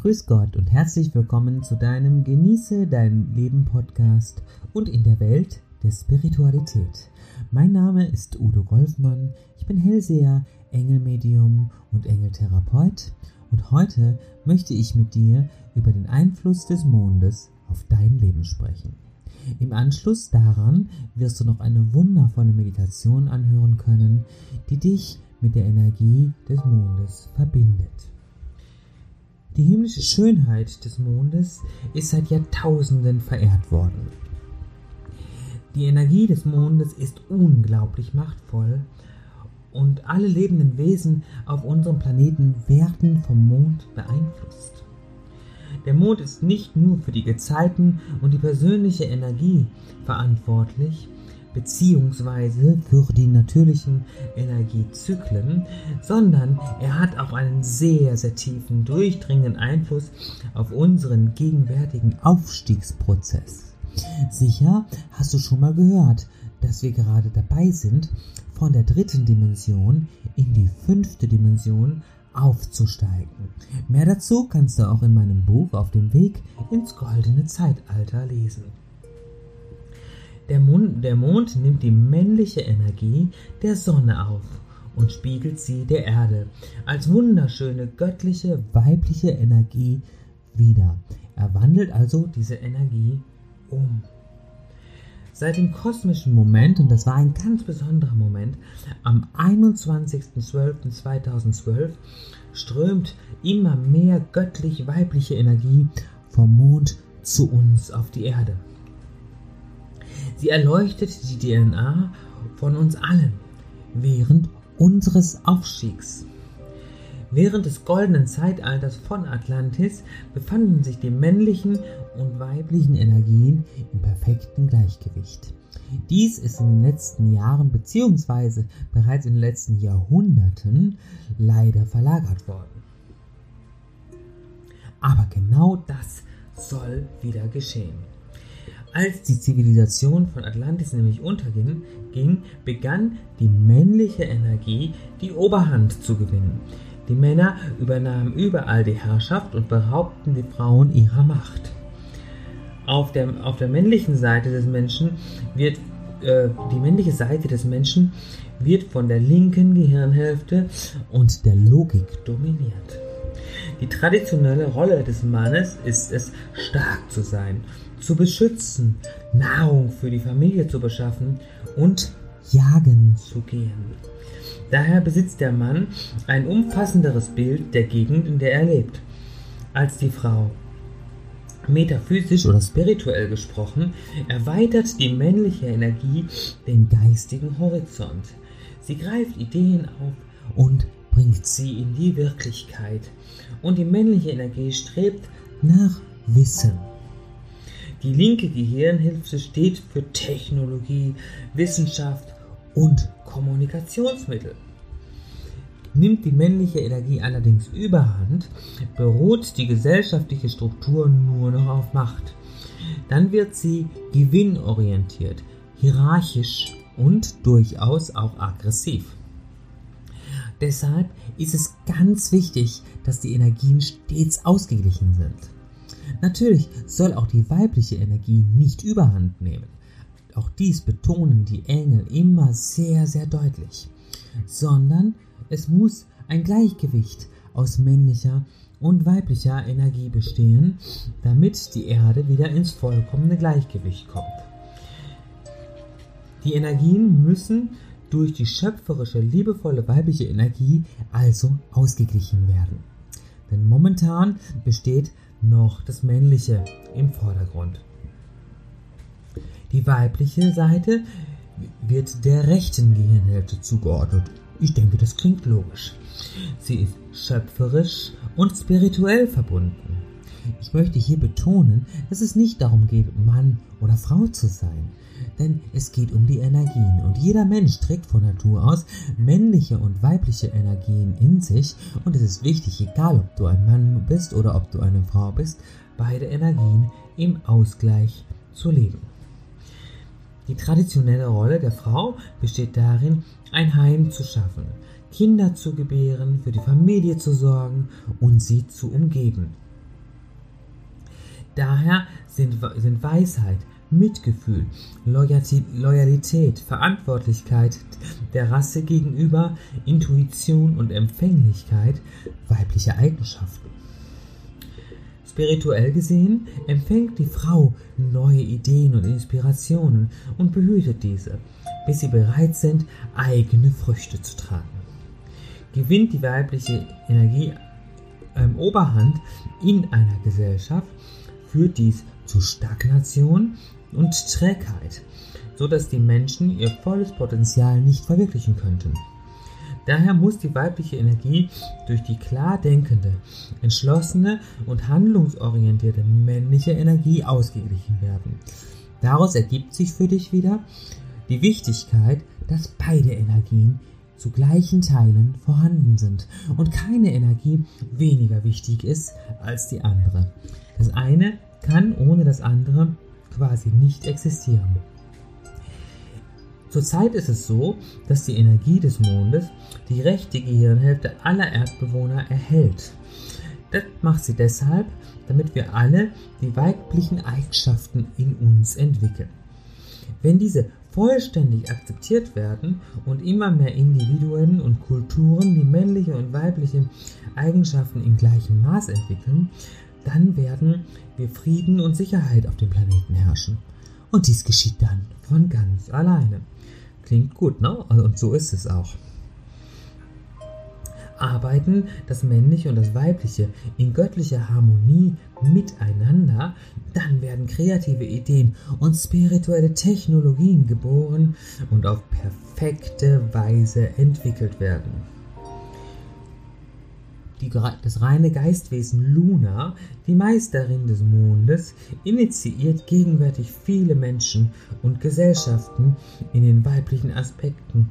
Grüß Gott und herzlich willkommen zu deinem Genieße dein Leben Podcast und in der Welt der Spiritualität. Mein Name ist Udo Golfmann, ich bin Hellseher, Engelmedium und Engeltherapeut und heute möchte ich mit dir über den Einfluss des Mondes auf dein Leben sprechen. Im Anschluss daran wirst du noch eine wundervolle Meditation anhören können, die dich mit der Energie des Mondes verbindet. Die himmlische Schönheit des Mondes ist seit Jahrtausenden verehrt worden. Die Energie des Mondes ist unglaublich machtvoll und alle lebenden Wesen auf unserem Planeten werden vom Mond beeinflusst. Der Mond ist nicht nur für die Gezeiten und die persönliche Energie verantwortlich, beziehungsweise für die natürlichen Energiezyklen, sondern er hat auch einen sehr, sehr tiefen, durchdringenden Einfluss auf unseren gegenwärtigen Aufstiegsprozess. Sicher hast du schon mal gehört, dass wir gerade dabei sind, von der dritten Dimension in die fünfte Dimension aufzusteigen. Mehr dazu kannst du auch in meinem Buch auf dem Weg ins goldene Zeitalter lesen. Der Mond, der Mond nimmt die männliche Energie der Sonne auf und spiegelt sie der Erde als wunderschöne göttliche weibliche Energie wider. Er wandelt also diese Energie um. Seit dem kosmischen Moment, und das war ein ganz besonderer Moment, am 21.12.2012 strömt immer mehr göttlich-weibliche Energie vom Mond zu uns auf die Erde. Sie erleuchtet die DNA von uns allen während unseres Aufstiegs. Während des goldenen Zeitalters von Atlantis befanden sich die männlichen und weiblichen Energien im perfekten Gleichgewicht. Dies ist in den letzten Jahren bzw. bereits in den letzten Jahrhunderten leider verlagert worden. Aber genau das soll wieder geschehen. Als die Zivilisation von Atlantis nämlich unterging, ging, begann die männliche Energie die Oberhand zu gewinnen. Die Männer übernahmen überall die Herrschaft und beraubten die Frauen ihrer Macht. Auf der, auf der männlichen Seite des Menschen wird äh, die männliche Seite des Menschen wird von der linken Gehirnhälfte und der Logik dominiert. Die traditionelle Rolle des Mannes ist es, stark zu sein, zu beschützen, Nahrung für die Familie zu beschaffen und jagen zu gehen. Daher besitzt der Mann ein umfassenderes Bild der Gegend, in der er lebt, als die Frau. Metaphysisch oder spirituell gesprochen erweitert die männliche Energie den geistigen Horizont. Sie greift Ideen auf und bringt sie in die Wirklichkeit. Und die männliche Energie strebt nach Wissen. Die linke Gehirnhälfte steht für Technologie, Wissenschaft und Kommunikationsmittel. Nimmt die männliche Energie allerdings überhand, beruht die gesellschaftliche Struktur nur noch auf Macht. Dann wird sie gewinnorientiert, hierarchisch und durchaus auch aggressiv. Deshalb ist es ganz wichtig, dass die Energien stets ausgeglichen sind. Natürlich soll auch die weibliche Energie nicht überhand nehmen. Auch dies betonen die Engel immer sehr, sehr deutlich. Sondern es muss ein Gleichgewicht aus männlicher und weiblicher Energie bestehen, damit die Erde wieder ins vollkommene Gleichgewicht kommt. Die Energien müssen durch die schöpferische, liebevolle weibliche Energie also ausgeglichen werden. Denn momentan besteht noch das Männliche im Vordergrund. Die weibliche Seite wird der rechten Gehirnhälfte zugeordnet. Ich denke, das klingt logisch. Sie ist schöpferisch und spirituell verbunden. Ich möchte hier betonen, dass es nicht darum geht, Mann oder Frau zu sein, denn es geht um die Energien und jeder Mensch trägt von Natur aus männliche und weibliche Energien in sich und es ist wichtig, egal ob du ein Mann bist oder ob du eine Frau bist, beide Energien im Ausgleich zu leben. Die traditionelle Rolle der Frau besteht darin, ein Heim zu schaffen, Kinder zu gebären, für die Familie zu sorgen und sie zu umgeben. Daher sind, sind Weisheit, Mitgefühl, Loyalität, Verantwortlichkeit der Rasse gegenüber, Intuition und Empfänglichkeit weibliche Eigenschaften. Spirituell gesehen empfängt die Frau neue Ideen und Inspirationen und behütet diese, bis sie bereit sind, eigene Früchte zu tragen. Gewinnt die weibliche Energie ähm, Oberhand in einer Gesellschaft, führt dies zu Stagnation und Trägheit, so dass die Menschen ihr volles Potenzial nicht verwirklichen könnten. Daher muss die weibliche Energie durch die klar denkende, entschlossene und handlungsorientierte männliche Energie ausgeglichen werden. Daraus ergibt sich für dich wieder die Wichtigkeit, dass beide Energien zu gleichen Teilen vorhanden sind und keine Energie weniger wichtig ist als die andere. Das eine kann ohne das andere quasi nicht existieren. Zurzeit ist es so, dass die Energie des Mondes die rechte Gehirnhälfte aller Erdbewohner erhält. Das macht sie deshalb, damit wir alle die weiblichen Eigenschaften in uns entwickeln. Wenn diese vollständig akzeptiert werden und immer mehr Individuen und Kulturen die männliche und weibliche Eigenschaften in gleichem Maß entwickeln, dann werden wir Frieden und Sicherheit auf dem Planeten herrschen. Und dies geschieht dann von ganz alleine. Klingt gut, ne? Und so ist es auch. Arbeiten das Männliche und das Weibliche in göttlicher Harmonie miteinander, dann werden kreative Ideen und spirituelle Technologien geboren und auf perfekte Weise entwickelt werden die, das reine Geistwesen Luna, die Meisterin des Mondes, initiiert gegenwärtig viele Menschen und Gesellschaften in den weiblichen Aspekten,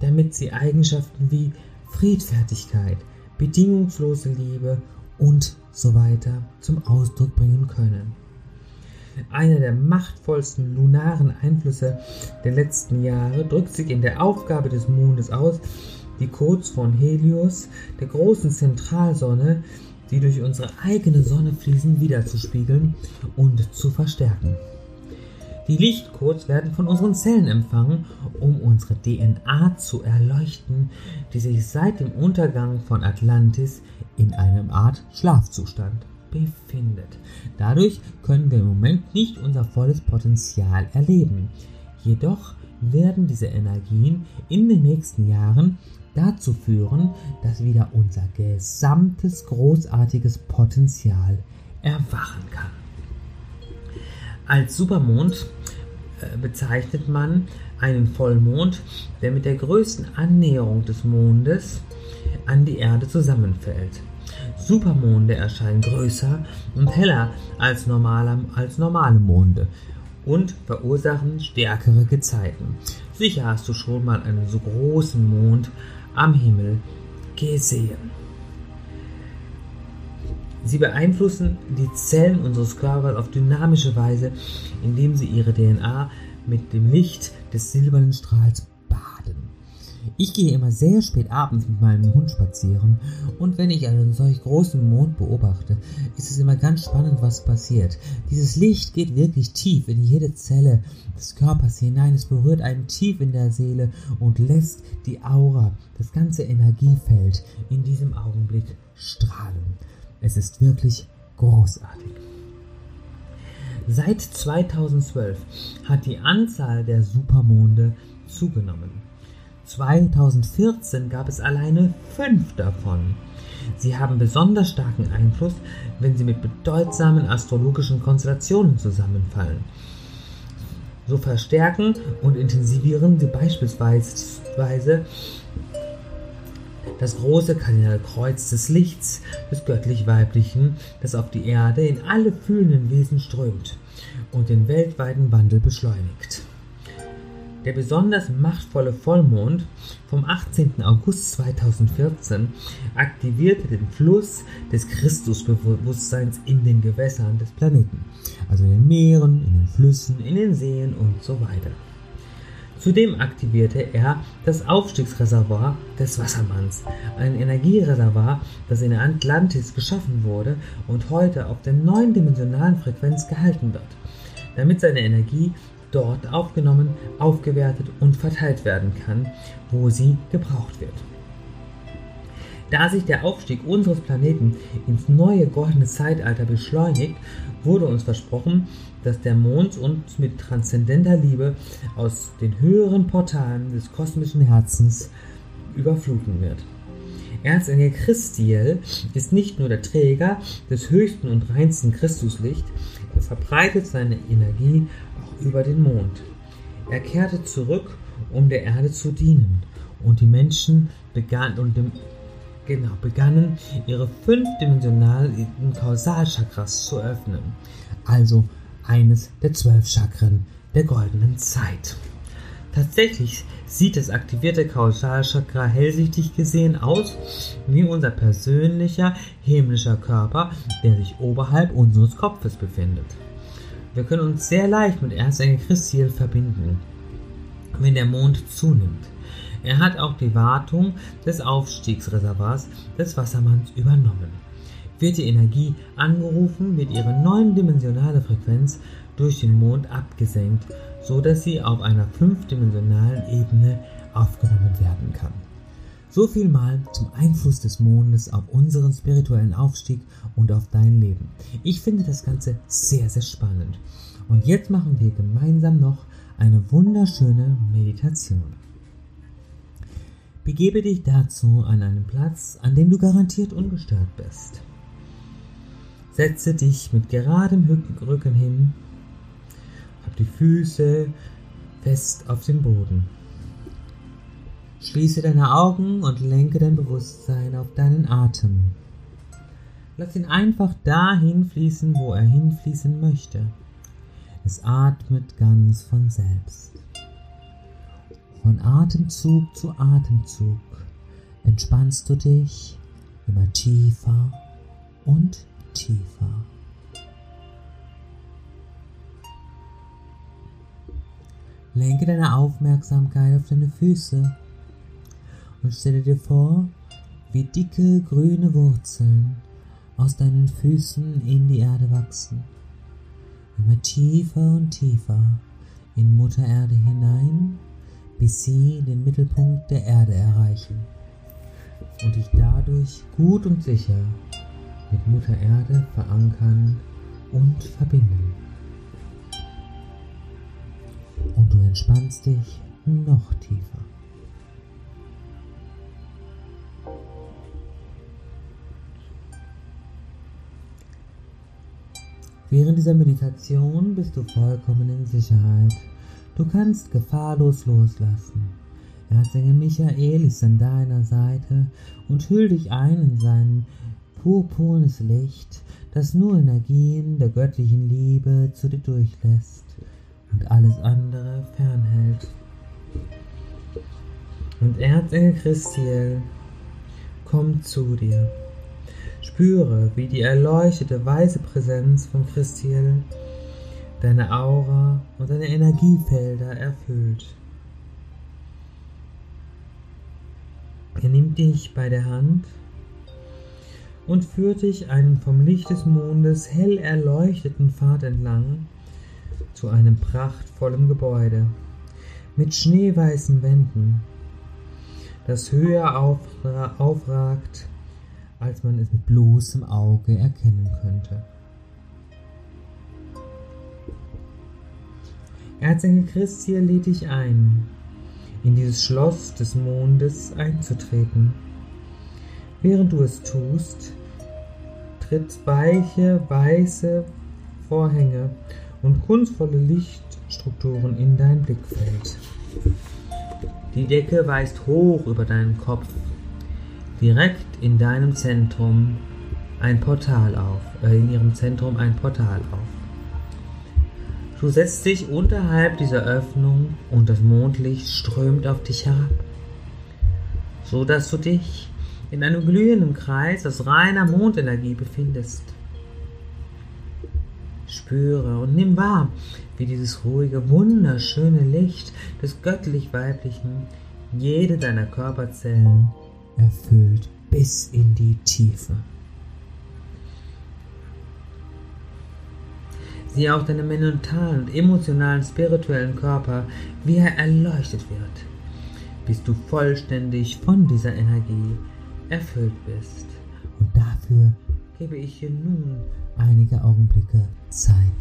damit sie Eigenschaften wie Friedfertigkeit, bedingungslose Liebe und so weiter zum Ausdruck bringen können. Einer der machtvollsten lunaren Einflüsse der letzten Jahre drückt sich in der Aufgabe des Mondes aus, die Codes von Helios, der großen Zentralsonne, die durch unsere eigene Sonne fließen, wiederzuspiegeln und zu verstärken. Die Lichtcodes werden von unseren Zellen empfangen, um unsere DNA zu erleuchten, die sich seit dem Untergang von Atlantis in einem Art Schlafzustand befindet. Dadurch können wir im Moment nicht unser volles Potenzial erleben. Jedoch werden diese Energien in den nächsten Jahren dazu führen, dass wieder unser gesamtes großartiges Potenzial erwachen kann. Als Supermond äh, bezeichnet man einen Vollmond, der mit der größten Annäherung des Mondes an die Erde zusammenfällt. Supermonde erscheinen größer und heller als normale, als normale Monde und verursachen stärkere Gezeiten. Sicher hast du schon mal einen so großen Mond am Himmel gesehen. Sie beeinflussen die Zellen unseres Körpers auf dynamische Weise, indem sie ihre DNA mit dem Licht des silbernen Strahls ich gehe immer sehr spät abends mit meinem Hund spazieren und wenn ich einen solch großen Mond beobachte, ist es immer ganz spannend, was passiert. Dieses Licht geht wirklich tief in jede Zelle des Körpers hinein. Es berührt einen tief in der Seele und lässt die Aura, das ganze Energiefeld in diesem Augenblick strahlen. Es ist wirklich großartig. Seit 2012 hat die Anzahl der Supermonde zugenommen. 2014 gab es alleine fünf davon. Sie haben besonders starken Einfluss, wenn sie mit bedeutsamen astrologischen Konstellationen zusammenfallen. So verstärken und intensivieren sie beispielsweise das große Kardinalkreuz des Lichts, des göttlich-weiblichen, das auf die Erde in alle fühlenden Wesen strömt und den weltweiten Wandel beschleunigt. Der besonders machtvolle Vollmond vom 18. August 2014 aktivierte den Fluss des Christusbewusstseins in den Gewässern des Planeten, also in den Meeren, in den Flüssen, in den Seen und so weiter. Zudem aktivierte er das Aufstiegsreservoir des Wassermanns, ein Energiereservoir, das in Atlantis geschaffen wurde und heute auf der neuen dimensionalen Frequenz gehalten wird, damit seine Energie dort aufgenommen, aufgewertet und verteilt werden kann, wo sie gebraucht wird. Da sich der Aufstieg unseres Planeten ins neue goldene Zeitalter beschleunigt, wurde uns versprochen, dass der Mond uns mit transzendenter Liebe aus den höheren Portalen des kosmischen Herzens überfluten wird. Erzengel Christiel ist nicht nur der Träger des höchsten und reinsten Christuslicht, er verbreitet seine Energie über den Mond. Er kehrte zurück, um der Erde zu dienen, und die Menschen begannen und dem genau, begannen ihre fünfdimensionalen Kausalchakras zu öffnen. Also eines der zwölf Chakren der goldenen Zeit. Tatsächlich sieht das aktivierte Kausalchakra hellsichtig gesehen aus wie unser persönlicher himmlischer Körper, der sich oberhalb unseres Kopfes befindet. Wir können uns sehr leicht mit Erzengel Christiel verbinden, wenn der Mond zunimmt. Er hat auch die Wartung des Aufstiegsreservoirs des Wassermanns übernommen. Wird die Energie angerufen, wird ihre neundimensionale Frequenz durch den Mond abgesenkt, so dass sie auf einer fünfdimensionalen Ebene aufgenommen werden kann. So viel mal zum Einfluss des Mondes auf unseren spirituellen Aufstieg und auf dein Leben. Ich finde das Ganze sehr, sehr spannend. Und jetzt machen wir gemeinsam noch eine wunderschöne Meditation. Begebe dich dazu an einen Platz, an dem du garantiert ungestört bist. Setze dich mit geradem Rücken hin, hab die Füße fest auf dem Boden. Schließe deine Augen und lenke dein Bewusstsein auf deinen Atem. Lass ihn einfach dahin fließen, wo er hinfließen möchte. Es atmet ganz von selbst. Von Atemzug zu Atemzug entspannst du dich immer tiefer und tiefer. Lenke deine Aufmerksamkeit auf deine Füße und stelle dir vor, wie dicke grüne Wurzeln aus deinen Füßen in die Erde wachsen. Immer tiefer und tiefer in Mutter Erde hinein bis sie den Mittelpunkt der Erde erreichen und dich dadurch gut und sicher mit Mutter Erde verankern und verbinden. Und du entspannst dich noch tiefer. Während dieser Meditation bist du vollkommen in Sicherheit Du kannst gefahrlos loslassen. Erzengel Michael ist an deiner Seite und hüll dich ein in sein purpurnes Licht, das nur Energien der göttlichen Liebe zu dir durchlässt und alles andere fernhält. Und Erzengel Christiel kommt zu dir. Spüre, wie die erleuchtete weiße Präsenz von Christiel deine Aura und deine Energiefelder erfüllt. Er nimmt dich bei der Hand und führt dich einen vom Licht des Mondes hell erleuchteten Pfad entlang zu einem prachtvollen Gebäude mit schneeweißen Wänden, das höher aufragt, als man es mit bloßem Auge erkennen könnte. Erzengel Christian lädt dich ein, in dieses Schloss des Mondes einzutreten. Während du es tust, tritt weiche, weiße Vorhänge und kunstvolle Lichtstrukturen in dein Blickfeld. Die Decke weist hoch über deinen Kopf, direkt in deinem Zentrum ein Portal auf, äh, in ihrem Zentrum ein Portal auf. Du setzt dich unterhalb dieser Öffnung und das Mondlicht strömt auf dich herab, so dass du dich in einem glühenden Kreis aus reiner Mondenergie befindest. Spüre und nimm wahr, wie dieses ruhige, wunderschöne Licht des göttlich-weiblichen jede deiner Körperzellen erfüllt bis in die Tiefe. Sieh auch deinen mentalen und emotionalen, spirituellen Körper, wie er erleuchtet wird, bis du vollständig von dieser Energie erfüllt bist. Und dafür gebe ich dir nun einige Augenblicke Zeit.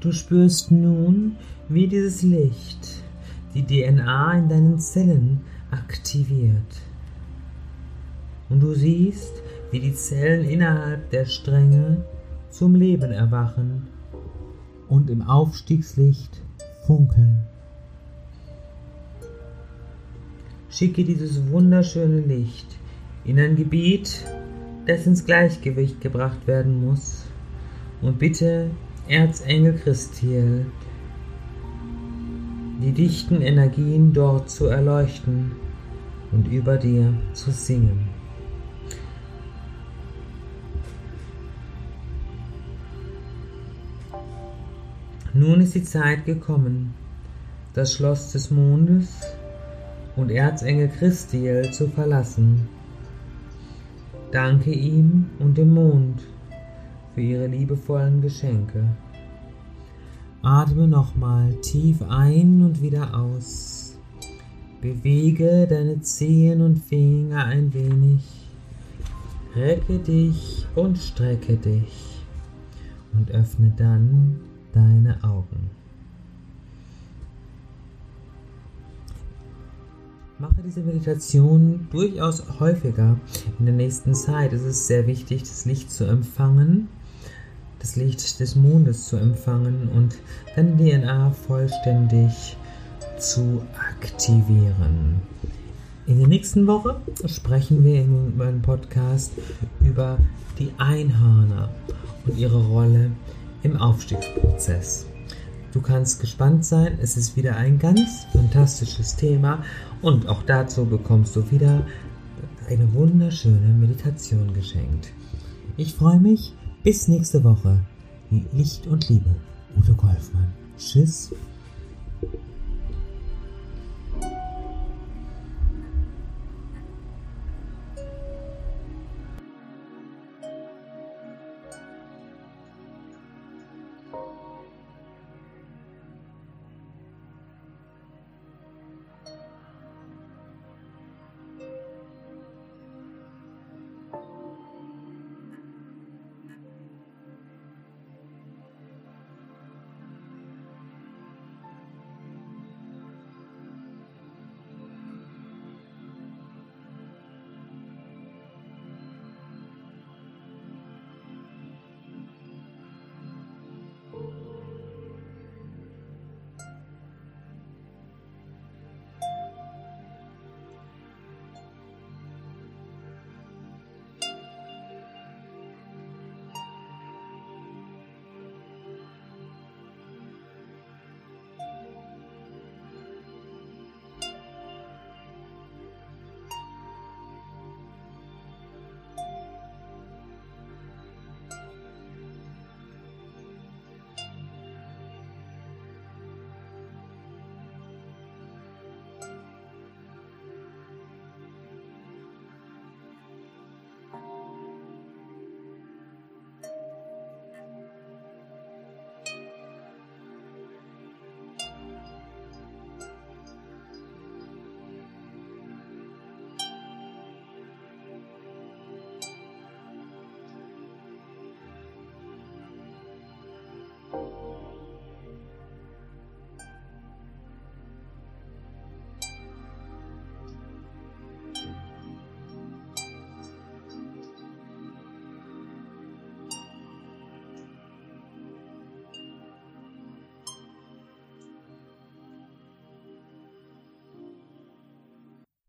Du spürst nun, wie dieses Licht die DNA in deinen Zellen aktiviert. Und du siehst, wie die Zellen innerhalb der Stränge zum Leben erwachen und im Aufstiegslicht funkeln. Schicke dieses wunderschöne Licht in ein Gebiet, das ins Gleichgewicht gebracht werden muss, und bitte Erzengel Christiel, die dichten Energien dort zu erleuchten und über dir zu singen. Nun ist die Zeit gekommen, das Schloss des Mondes und Erzengel Christiel zu verlassen. Danke ihm und dem Mond für ihre liebevollen Geschenke. Atme nochmal tief ein und wieder aus. Bewege deine Zehen und Finger ein wenig. Recke dich und strecke dich und öffne dann deine Augen. Mache diese Meditation durchaus häufiger. In der nächsten Zeit ist es sehr wichtig, das Licht zu empfangen das Licht des Mondes zu empfangen und deine DNA vollständig zu aktivieren. In der nächsten Woche sprechen wir in meinem Podcast über die Einhörner und ihre Rolle im Aufstiegsprozess. Du kannst gespannt sein, es ist wieder ein ganz fantastisches Thema und auch dazu bekommst du wieder eine wunderschöne Meditation geschenkt. Ich freue mich, bis nächste Woche. Licht und Liebe. Udo Golfmann. Tschüss.